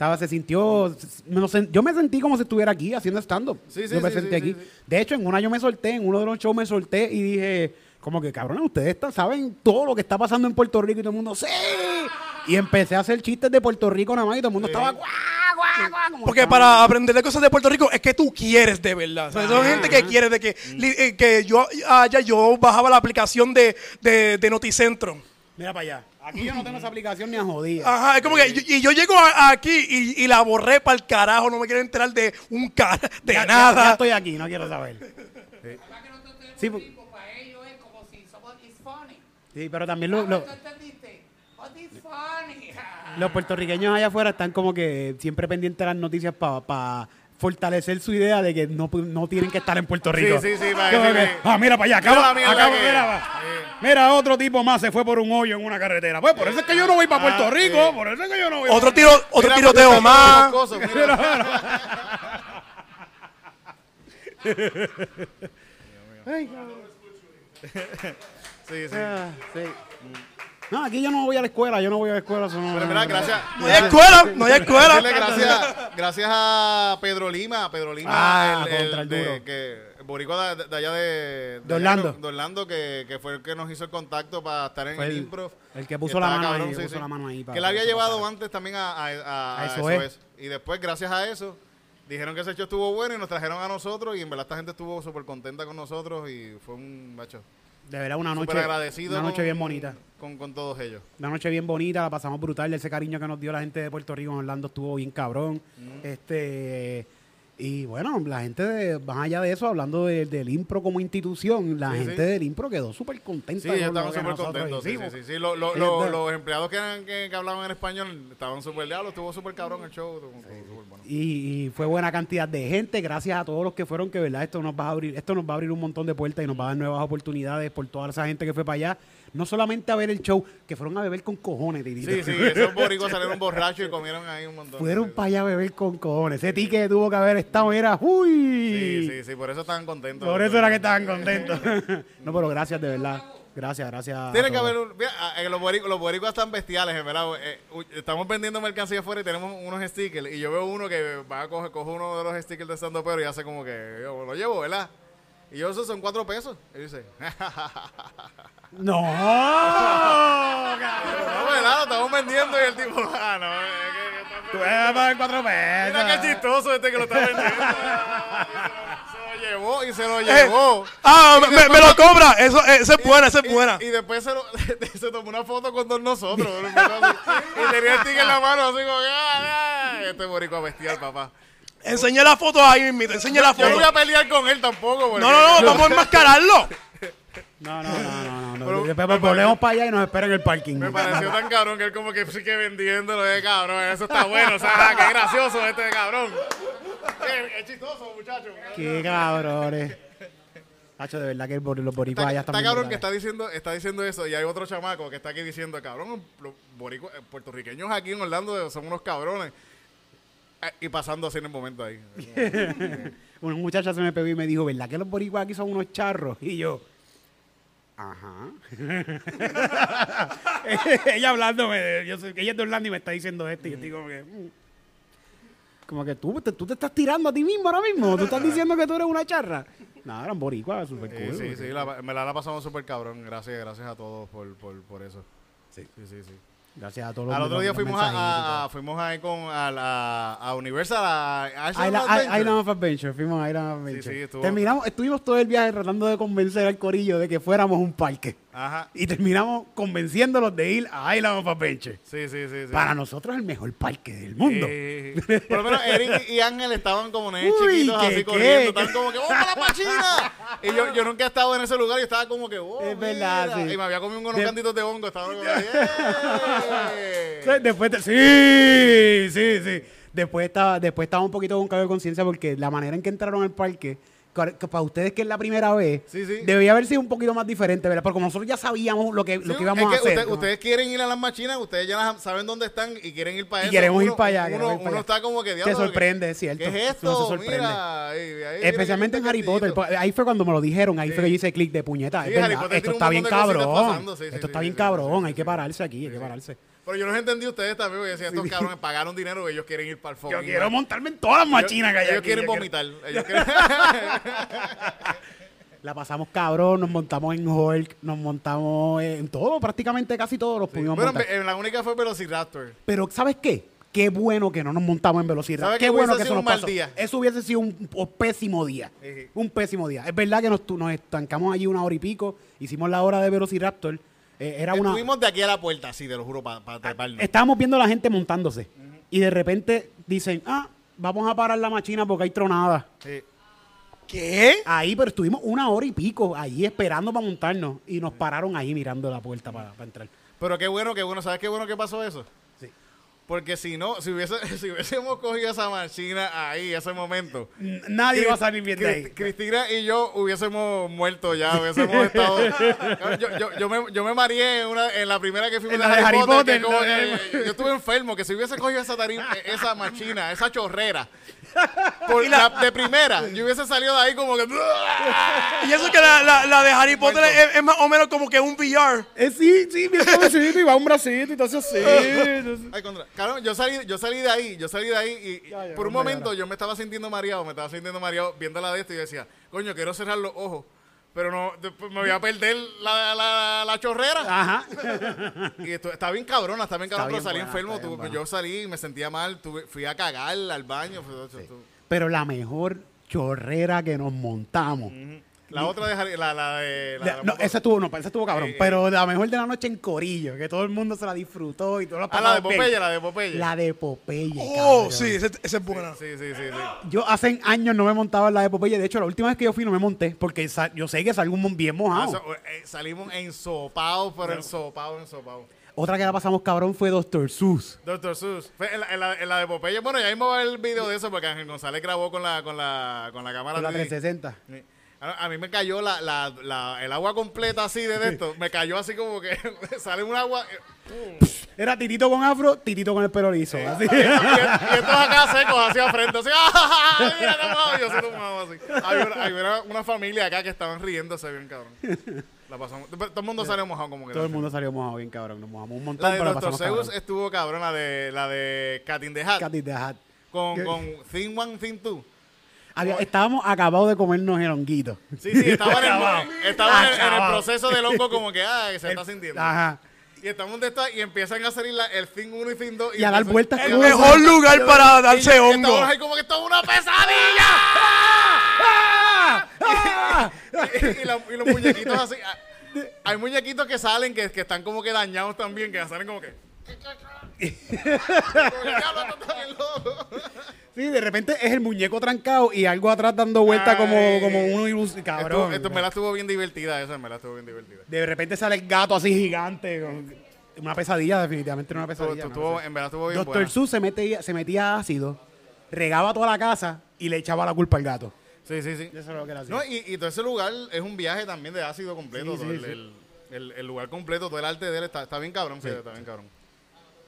Estaba se sintió me yo me sentí como si estuviera aquí haciendo stand up Sí, sí, yo me sí, sentí aquí. de hecho en una yo me solté en uno de los shows me solté y dije como que cabrón ustedes están- saben todo lo que está pasando en Puerto Rico y todo el mundo sí y empecé a hacer chistes de Puerto Rico nada más y todo el mundo estaba guau Porque para aprender de cosas de Puerto Rico es que tú quieres de verdad. O sea, son gente que quiere de que, eh, que yo allá yo bajaba la aplicación de, de, de Noticentro. Mira para allá. Aquí yo no tengo esa aplicación ni a jodida. Ajá, es como que yo- y yo llego a- aquí y, y la borré para el carajo, no me quiero enterar de un cara, de Ya- ya- nada. Ya, estoy aquí, no quiero saber. Además que nosotros tenemos Sí, por- tiempo, para ellos es como si somos it's funny. Sí, pero también lo- lo- ¿Tú entendiste? What is funny? los puertorriqueños allá afuera están como que siempre pendientes de las noticias para fortalecer su idea de que no, no tienen que estar en Puerto Rico. sí, sí, para decirle- que, ah, mira para allá, Mira acaba, la mierda acaba- que- mira, va. Mira, otro tipo más se fue por un hoyo en una carretera. Pues por eso es que yo no voy para Puerto Ah, Rico, sí. por eso es que yo no voy. Otro tiro, otro Mira, tiroteo más. mira. Sí, sí. Ah, sí. No, aquí yo no voy a la escuela, yo no voy a la escuela. eso no- Pero mira, gracias. No hay escuela, no hay escuela. gracias, gracias a Pedro Lima, Pedro Lima, Ah, el, el contra el de, duro. que, el boricua de, de allá de, De Orlando. de Orlando, que, que fue el que nos hizo el contacto para estar en Fue el, el- improv. el que puso la mano ahí, puso la mano ahí para- que él había llevado antes también a, a, a- A a eso eso es. es. Y después, gracias a eso, dijeron que ese hecho estuvo bueno y nos trajeron a nosotros. Y en verdad, esta gente estuvo súper contenta con nosotros y fue un macho. De verdad, una noche, Súper agradecido. una noche con- bien bonita. Con, con todos ellos. Una noche bien bonita, la pasamos brutal. Ese cariño que nos dio la gente de Puerto Rico en Orlando estuvo bien cabrón. Este y bueno, la gente de, más allá de eso, hablando de- del impro como institución, la Sí, gente sí. del impro quedó súper contenta. Sí, ellos lo estaban súper contentos. Sí, sí, sí. Lo- lo- lo- los empleados que, eran- que, que hablaban en español estaban súper diablos. Estuvo súper cabrón el show. estuvo bueno. Y, y fue buena cantidad de gente, gracias a todos los que fueron, que verdad esto nos va a abrir, esto nos va a abrir un montón de puertas y nos va a dar nuevas oportunidades por toda esa gente que fue para allá, no solamente a ver el show, que fueron a beber con cojones, Titito. Sí, sí, esos boricos salieron borrachos y comieron ahí un montón. Fueron para allá a beber con cojones. Ese ticket tuvo que haber estado, era uy. Sí, sí, sí, por eso estaban contentos. Por eso era que estaban contentos. no, pero gracias de verdad. Gracias, gracias. a Tiene que todos. haber un. Mira, eh, los, boricos, los boricos están bestiales, en verdad. Eh, estamos vendiendo mercancía afuera y tenemos unos stickers. Y yo veo uno que va a coger, coge uno de los stickers de Sando Pero y hace como que yo lo llevo, ¿verdad? Y yo, esos son cuatro pesos. Y dice, No. no, ¿verdad? Lo estamos vendiendo. Y el tipo, ah, no, es que- Tú vas a pagar cuatro pesos. Mira qué chistoso este que lo está vendiendo. se lo llevó y se lo Eh, llevó. ah, me, me lo cobra. Eso, eh, esa es buena, esa es buena. Y, y después se, lo- se tomó una foto con todos nosotros. y tenía el ticket en la mano, así como, ah, ah. Este boricua bestial, papá. Enseña la foto ahí mismo, enseña la Yo no foto. voy a pelear con él tampoco. porque- No, no, no, vamos a enmascararlo. No, no, no, no. no. Pero- Después pues, volvemos para allá y nos esperan en el parking. Me pareció tan cabrón que él como que sigue vendiéndolo de cabrón. Eso está bueno, o sea, qué gracioso este cabrón. Qué, qué chistoso, muchacho. Qué cabrones. Hacho, de verdad que el los boricuas Está, allá están está cabrón que está diciendo, está diciendo eso y hay otro chamaco que está aquí diciendo, cabrón, los boricuas, eh, puertorriqueños aquí en Orlando son unos cabrones. Eh, Y pasando así en el momento ahí. Una muchacha se me pegó y me dijo, ¿verdad que los boricuas aquí son unos charros? Y yo, ajá. ella hablándome, de- yo sé que ella es de Orlando y me está diciendo esto y yo estoy como que... mm. Como que tú, te- tú te estás tirando a ti mismo ahora mismo. Tú estás diciendo que tú eres una charra. No, eran boricuas, super cool. sí, sí, la- me la, la pasamos súper cabrón. Gracias, gracias a todos por, por, por eso. Sí. sí, sí. sí. Gracias a todos los Al otro día fuimos a, a- fuimos ahí con a, la, a Universal, a, a Island Island. Island of Adventure, fuimos a Island of Adventure. sí, estuvo- Terminamos, estuvimos todo el viaje tratando de convencer al corillo de que fuéramos un parque. Ajá. Y terminamos convenciéndolos de ir a Island of Adventure. Sí, sí, sí. sí. Para nosotros el mejor parque del mundo. Eh, por lo menos Eric y Ángel estaban como Uy, chiquitos ¿qué, así qué? corriendo. Estaban como que, ¡vamos para la pachina! Y yo, yo nunca he estado en ese lugar y estaba como que, ¡oh, Es verdad, sí. Y me había comido unos De- cantitos de hongo. Estaba como. Después, te- sí, sí, sí. Después estaba, después estaba un poquito con cargo de conciencia porque la manera en que entraron al parque, que- que para ustedes que es la primera vez, Sí, sí. debía haber sido un poquito más diferente, ¿verdad? Porque nosotros ya sabíamos lo que, lo que íbamos es a que hacer. usted- ¿no? ustedes quieren ir a las machinas, ustedes ya saben dónde están y quieren ir para Y eso. queremos ir para allá, Uno, queremos ir para uno allá. está como que diablo. sorprende, es cierto. ¿Qué es esto? se sorprende. Mira, ahí- ahí viene Especialmente en este Harry Potter. Ahí fue cuando me lo dijeron. Ahí fue que yo hice clic de puñeta. Es verdad, esto está bien cabrón. esto está bien cabrón. hay que pararse aquí, hay que pararse. Pero yo los entendí ustedes también, porque decían, estos cabrones pagaron dinero y ellos quieren ir para el Yo fucking quiero montarme en todas las machinas que hay ellos aquí. quieren Yo quiero- vomitar. Ellos quieren... La pasamos cabrón, nos montamos en Hulk, nos montamos en todo, prácticamente casi todos los pudimos bueno, montar. en la única fue Velociraptor. Pero, ¿sabes qué? Qué bueno que no nos montamos en velocidad. ¿Sabe Qué que bueno que eso sido nos un mal pasó. día? Eso hubiese sido un, un pésimo día. Sí. Un pésimo día. Es verdad que nos estancamos allí una hora y pico. Hicimos la hora de Velociraptor. Eh, era una. Estuvimos de aquí a la puerta, sí, te lo juro, para treparnos. Estábamos viendo a la gente montándose. Y de repente dicen, ah, vamos a parar la machina porque hay tronada. Sí. ¿Qué? Ahí, pero estuvimos una hora y pico ahí esperando para montarnos. Y nos pararon ahí mirando la puerta para, para entrar. Pero qué bueno, qué bueno. ¿Sabes qué bueno que pasó eso? Porque si no, si, hubiese, si hubiésemos cogido esa machina ahí, ese momento. Nadie va a salir bien de ahí. Cristina y yo hubiésemos muerto ya, hubiésemos estado. yo, yo, yo, me, yo me mareé en, una, en la primera que fuimos En de Harry, Harry Potter. Potter, que como- eh, yo, yo estuve enfermo, que si hubiese cogido esa, tarim- esa machina, esa chorrera, por la, de primera, yo hubiese salido de ahí como que. Y eso que la, la, la de Harry Potter es, es más o menos como que un VR. Eh, sí, sí, mira el cabecito y va un bracito y todo así. Ay, contra. Yo salí, yo salí de ahí, yo salí de ahí y y Ya, ya, por un momento yo me estaba sintiendo mareado, me estaba sintiendo mareado viendo la de esto y yo decía, coño, quiero cerrar los ojos, pero no, después me voy a perder la, la, la chorrera. Ajá. Y esto, está bien cabrona, está bien cabrón, pero salí buena, enfermo, yo salí, me sentía mal, tuve- fui a cagar al baño. Pero la mejor chorrera que nos montamos. La otra de Harry- la, la de... La, La- de la no, esa estuvo, no, esa estuvo cabrón. Eh, pero la mejor de la noche en Corillo, que todo el mundo se la disfrutó y todo lo Ah, la de. Popeye, la de Popeye. La de Popeye. Oh, cabrón. sí, esa es buena. Sí, sí, sí, sí. Yo hace años no me montaba en la de Popeye. De hecho, la última vez que yo fui no me monté porque yo sé que salgo un mon- bien Ah, mojado. so- eh, salimos ensopados, pero ensopados, ensopados. Otra que la pasamos cabrón fue Doctor Sus. Doctor Sus. Fue en, la, en la- en la de Popeye. Bueno, ya mismo va el video de eso porque Ángel González grabó con la, con la, con la cámara Con la 3D. 360. Sí. A, a mí me cayó la, la, la- el agua completa así de esto. Me cayó así como que sale un agua. eh, Era Titito con afro, Titito con el pelo liso. así. Y, y estos acá secos hacia frente. Así, ¡ah! Mira. Yo así tomado así. Había una, había una- familia acá que estaban riéndose bien, cabrón. La pasamos. Todo el mundo salió mojado como que. Todo el mundo salió mojado bien cabrón. Nos mojamos un montón, La de pero pasamos Zeus estuvo cabrón. La de, la de Cat in the Hat. Cat in the Hat. Con, ¿Qué? con Thing One, Thing Two. Había- estábamos acabados de comernos el honguito. Sí, sí, estaba en Acabado. el, estaba en el- en el Acabado. proceso del hongo como que, ah, que se está sintiendo. Ajá. Y estamos de esta y empiezan a salir la- el Thing 1 y Thing 2. Y a dar vueltas El como mejor lugar para darse hongo. Estamos ahí como que esto es una pesadilla. y, la- y los muñequitos así. ah, Hay muñequitos que salen que, que están como que dañados también, que salen como que. como que, "Diablo, esto está bien loco". Sí, de repente es el muñeco trancado y algo atrás dando vuelta como, Ay. como uno ilus- Esto, cabrón. esto me la estuvo bien divertida, esa me la estuvo bien divertida. De repente sale el gato así gigante. con- Una pesadilla, definitivamente una pesadilla. en verdad estuvo bien Doctor. Seuss se metía, se metía ácido, regaba toda la casa y le echaba la culpa al gato. Sí, sí, sí. Eso es lo que era así. No, y, y todo ese lugar es un viaje también de ácido completo. Sí, todo sí, el, sí. el- el- el lugar completo, todo el arte de él está, está bien cabrón. sí, está bien cabrón.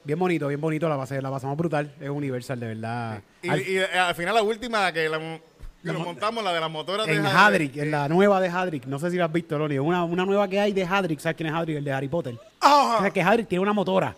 Bien bonito, bien bonito, la, pasé, la pasamos brutal. Es Universal, de verdad. Y, Al- y, eh, al final la última, la que, la, que nos mo- montamos, la de las motoras de en Hadrick. Hadrick, en la nueva de Hadrick. No sé si la has visto, Loni. Una, una nueva que hay de Hadrick. ¿Sabes quién es Hadrick? El de Harry Potter. Ajá. O sea, que Hadrick tiene una motora.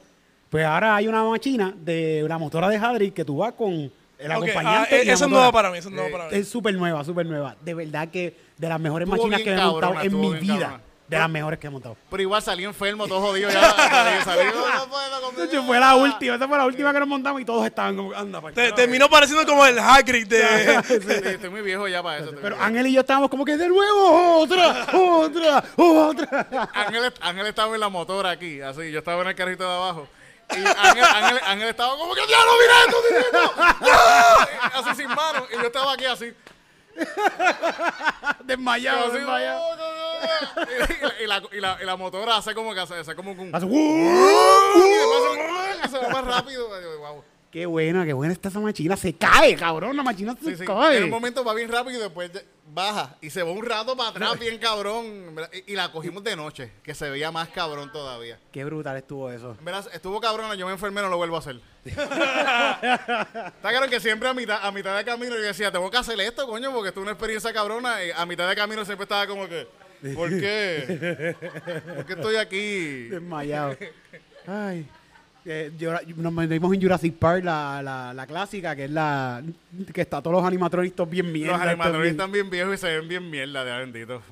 Pues ahora hay una máquina de la motora de Hadrick que tú vas con el Ok, acompañante. ah, y la esa es nueva para mí, esa es nueva Eh, para mí. Es súper nueva, súper nueva. De verdad que de las mejores Estuvo máquinas bien que me he montado en mi vida. De las mejores que he montado. Pero igual salí enfermo, todo jodido ya. salí, salí, no puedo conmigo. hecho, fue la última, esa fue la última que nos montamos y todos estaban como, anda, pa' Te- terminó pareciendo como el Hagrid de... Sí, estoy muy viejo ya para eso. estoy Pero muy. Ángel y yo estábamos como que de nuevo, otra, otra, otra. Ángel, Ángel estaba en la motora aquí, así. Yo estaba en el carrito de abajo. Y Ángel, Ángel, Ángel estaba como que, ¡Diablo, mira esto, mira esto! ¡No! Así sin mano. Y yo estaba aquí así. Desmayado, así desmayado. "No, no, no". Y, la, y, la, y, la, motora hace como que hace, hace como un... Hace, hace- se va más rápido. Wow. Qué buena, qué buena está esa máquina. Se cae, cabrón, la máquina se Sí, sí. cae. En un momento va bien rápido y después baja. Y se va un rato para atrás bien cabrón. ¿verdad? Y, y la cogimos de noche, que se veía más cabrón todavía. Qué brutal estuvo eso. En verdad, estuvo cabrón, yo me enfermé, no lo vuelvo a hacer. Está claro que siempre a mitad, a mitad de camino yo decía, tengo que hacer esto, coño, porque esto es una experiencia cabrona. Y a mitad de camino siempre estaba como que, ¿por qué? ¿Por qué estoy aquí? Desmayado. Ay. Eh, yo- nos metimos en Jurassic Park, la, la, la clásica, que es la que está todos los animatronistas bien mierda. Los bien- están bien viejos y se ven bien mierda, de bendito.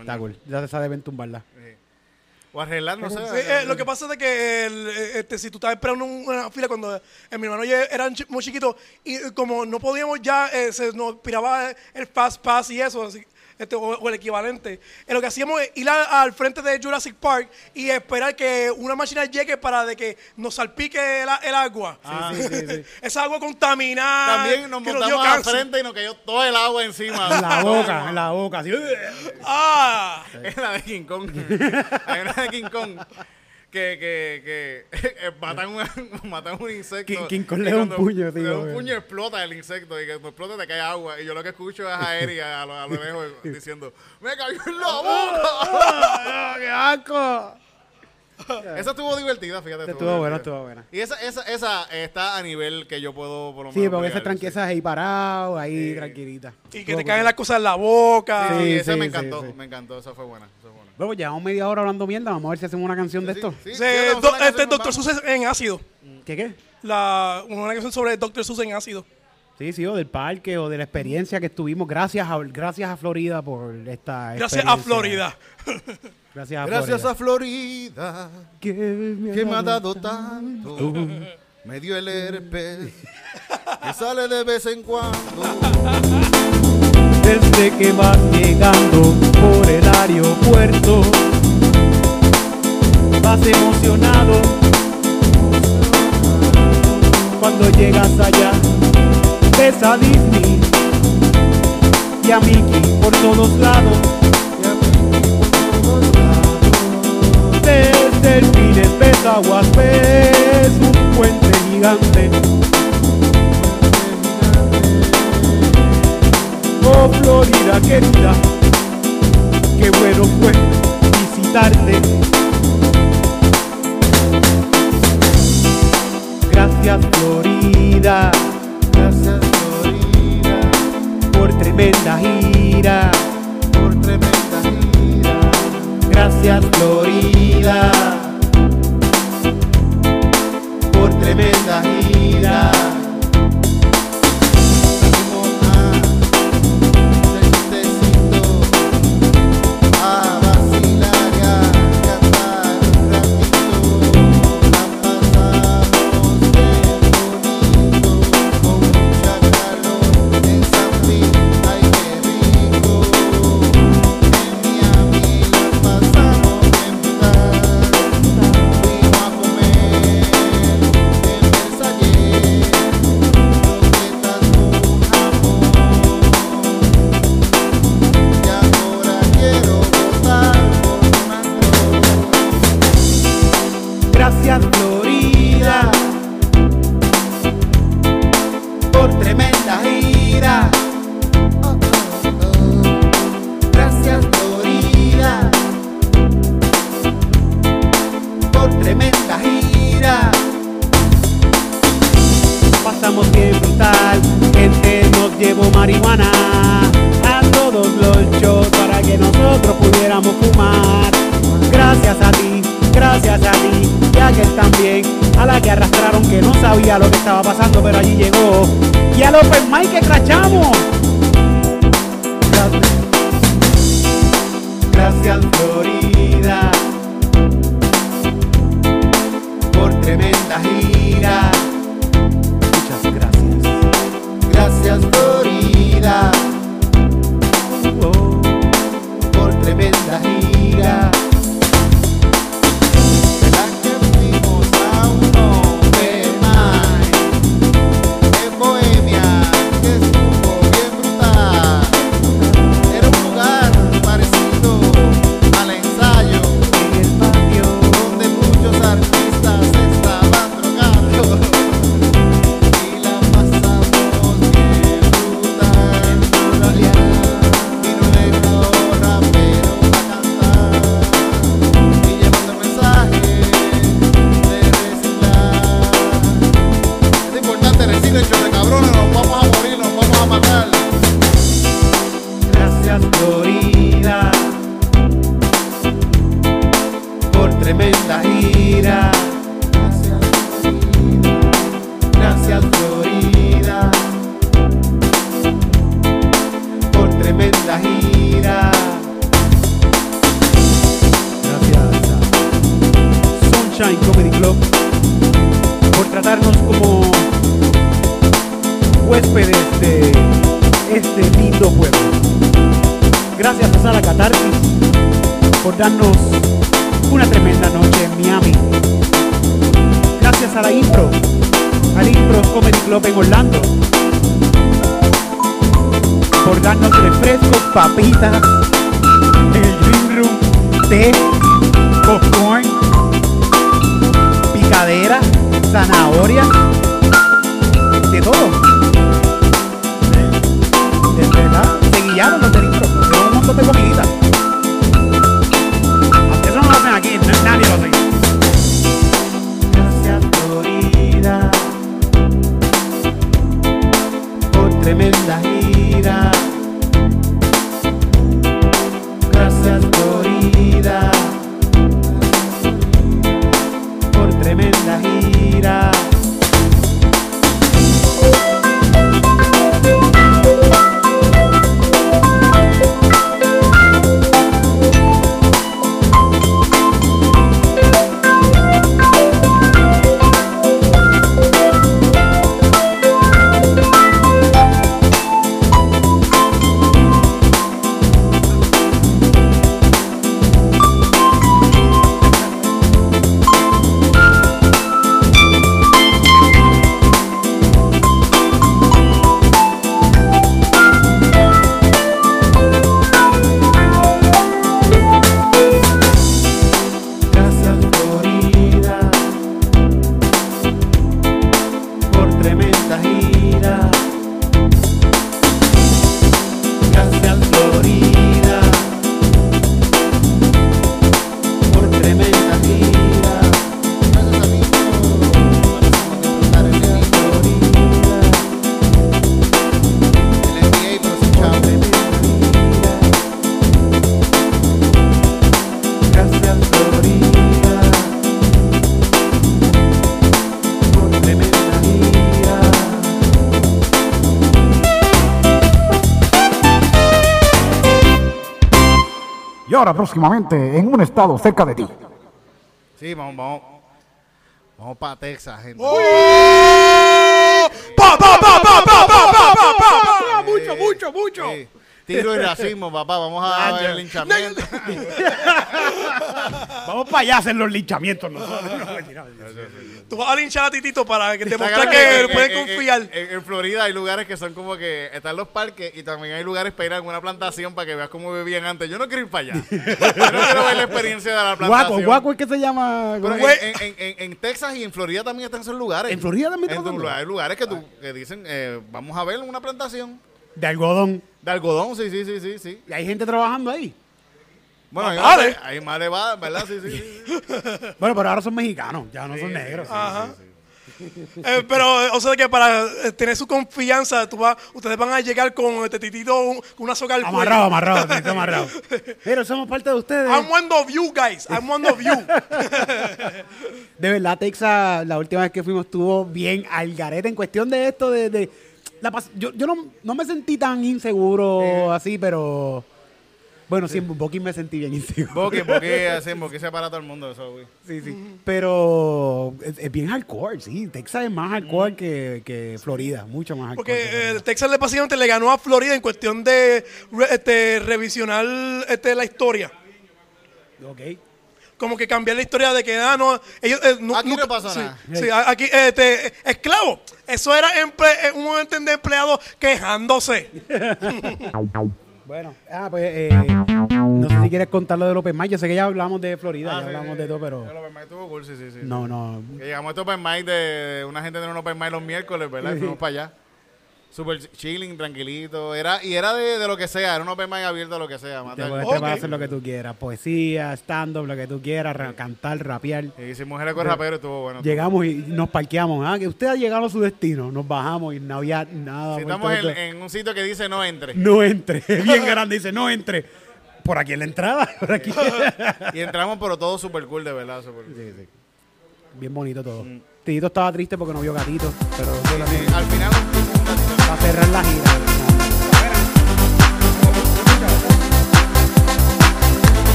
Está cool. Ya se sabe ven tumbarla. Sí. O arreglar, no sé. Sí, eh, lo que pasa es de que el, eh, este, si tú estabas esperando un- una fila cuando eh, mi hermano y yo eran muy chiquitos y como no podíamos ya, eh, se nos piraba el Fast Pass y eso, así, este, o, o el equivalente. Eh, lo que hacíamos es ir a- al frente de Jurassic Park y esperar que una máquina llegue para de que nos salpique el, el agua. Ah, sí, sí, sí. Esa agua contaminada. También nos montamos al frente y nos cayó todo el agua encima. En la boca, en la boca, así. Ah, Es la de King Kong. Hay una de King Kong que, que, que eh, matan, un, matan un insecto. King- King Kong le da un puño, Le da tío, un güey. puño explota el insecto y que cuando explota te cae agua. Y yo lo que escucho es a Eri a lo, a lo lejos diciendo: ¡Me cayó en la boca! ¡Qué asco! esa estuvo divertida, fíjate. Estuvo buena, divertida. estuvo buena. Y esa, esa, esa está a nivel que yo puedo por lo Sí, menos porque esa bregar, tranqueza ahí parado, ahí tranquilita. y que te caen las cosas en la boca. Sí, Sí, esa sí, me sí, encantó, sí. me encantó, esa fue buena. Esa fue buena. Luego llevamos media hora hablando mierda, vamos a ver si hacemos una canción de esto. sí, Se- do- este Doctor. Seuss en ácido. ¿Qué qué? La, una canción sobre Doctor Seuss en ácido. Sí, sí, o del parque o de la experiencia que estuvimos. Gracias a, gracias a Florida por esta Gracias a experiencia. Florida. Gracias a Gracias Florida. a Florida, Que me que me ha dado tanto. Me dio el herpes, que sale de vez en cuando. Desde que vas llegando por el aeropuerto, vas emocionado. Cuando llegas allá, ves a Disney y a Mickey por todos lados. Ves delfines, ves aguas, ves un puente gigante. Oh Florida querida, qué bueno fue visitarte. Gracias Florida, Gracias Florida, por tremenda gira. por tremenda gira. Gracias Florida, por tremenda gira. Trump papita. Próximamente en un estado cerca de ti. Sí, vamos, vamos. Vamos para Texas, gente. ¡Oh! Tiro y racismo, papá. Vamos a ver el linchamiento. Vamos para allá a hacer los linchamientos nosotros. No, mentira, mentira. Tú vas a linchar a Titito para que demostrar que en- pueden en- confiar. En, en Florida hay lugares que son como que están los parques y también hay lugares para ir a una plantación para que veas cómo vivían antes. Yo no quiero ir para allá. Yo no quiero ver la experiencia de la plantación. Guaco, guaco es que se llama. Pero en, Güey. en- en- en- en Texas y en Florida también están esos lugares. ¿En Florida también En están esos Hay lugares que, tú, que dicen, eh, vamos a ver una plantación De algodón. de algodón. Sí, sí, sí, sí. sí. Y hay gente trabajando ahí. Bueno, hay, Más vale. más- hay más elevadas, ¿verdad? Sí, sí, sí. sí. Bueno, pero ahora son mexicanos, ya no son negros. Ajá. Eh, pero, eh, o sea, que para eh, tener su confianza, tú vas, ustedes van a llegar con este Titito un- con una soga al cuello. Amarrado, amarrado, amarrado. Pero somos parte de ustedes. I'm one of you, guys. I'm one of you. De verdad, Texas, la última vez que fuimos estuvo bien al garete en cuestión de esto de... de- la pas- yo yo no, no me sentí tan inseguro así, pero... Bueno, sí, en Booking me sentí bien inseguro. Boqui, Boqui, así, Boqui se para todo el mundo eso, güey. Sí, sí. Pero es, es bien hardcore, sí. Texas es más hardcore que, que Florida, mucho más hardcore. que Porque eh, Texas le básicamente le ganó a Florida en cuestión de re- este, revisionar este, la historia. Ok. Como que cambiar la historia de que, ah, no, ellos... eh, nu- Aquí no nunca- pasó sí, nada. Sí, a- aquí, este, esclavo. Eso era emple- un momento de empleados quejándose. Bueno, ah, pues eh, no sé si quieres contar lo del Open Mic. Yo sé que ya hablamos de Florida, Ah, ya sí, hablamos sí, de todo, El pero Open Mic estuvo cool, sí, sí, sí. no, no. Que llegamos a este Open Mic de una gente de un Open Mic los miércoles, ¿verdad? Y fuimos para allá. Super chilling, tranquilito. Era, y era de, de lo que sea, era un Open Mic abierto a lo que sea. Te puedes, Ok. te puedes hacer lo que tú quieras, poesía, stand-up, lo que tú quieras, ra- cantar, rapear. Y hicimos el con rapero estuvo bueno. Llegamos y nos parqueamos. Ah, que usted ha llegado a su destino. Nos bajamos y no había nada. Si estamos en, un sitio que dice no entre. No entre. Bien grande. Dice, no entre. Por aquí en la entrada. Por aquí. Y entramos, pero todo super cool, de verdad. super cool. Bien bonito todo. Tito estaba triste porque no vio gatito. Pero Sí, al final, Va a cerrar la gira.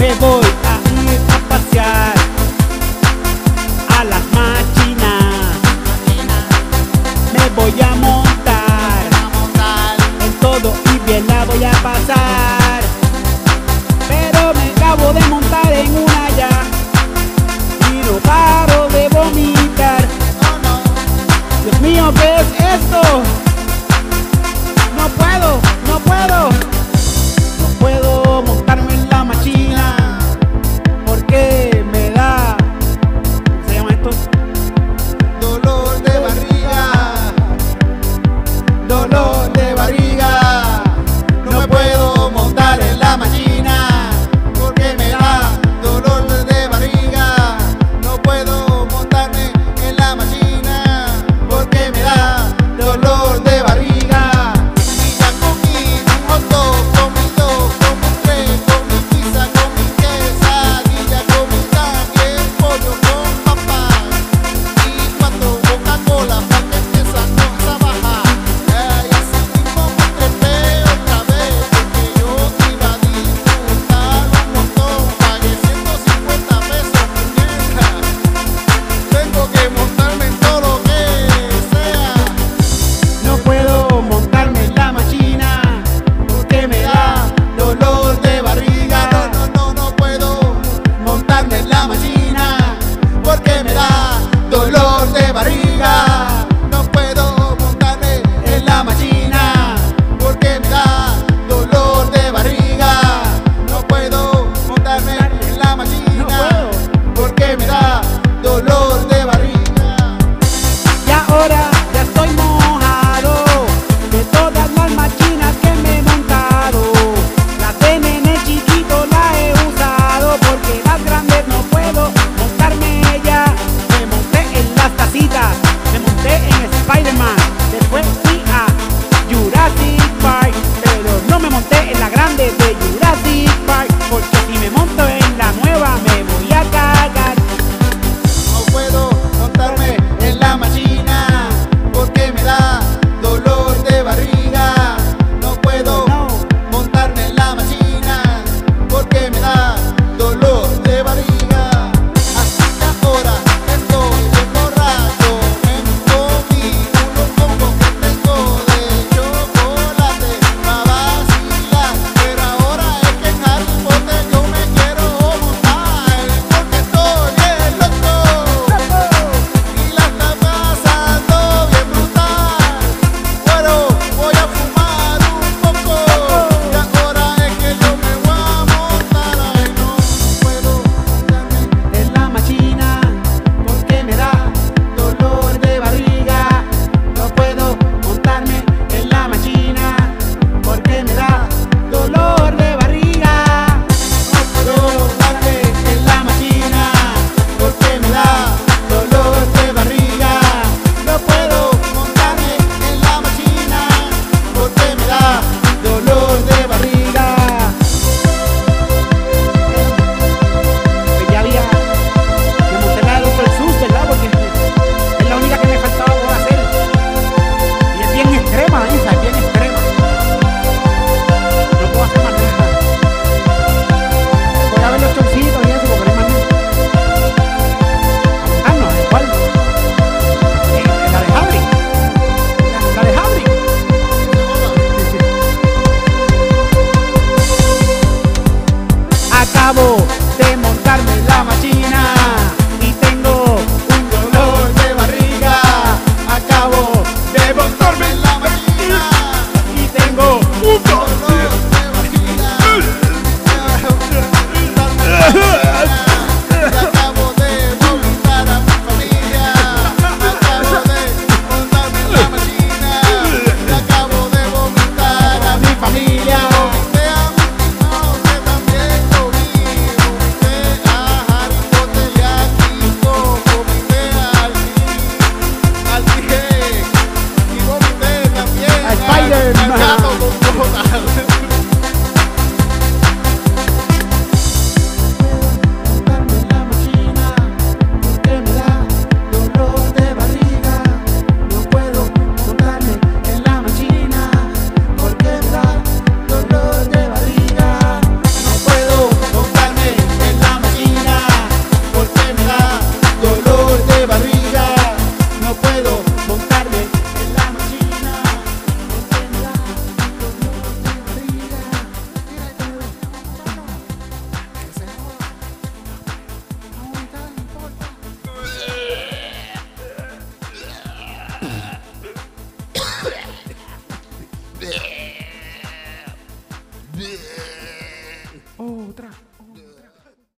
Me voy a ir a pasear a las máquinas. Me voy a montar en todo y bien la voy a pasar. Pero me acabo de montar en una. no ves esto. No puedo. cabo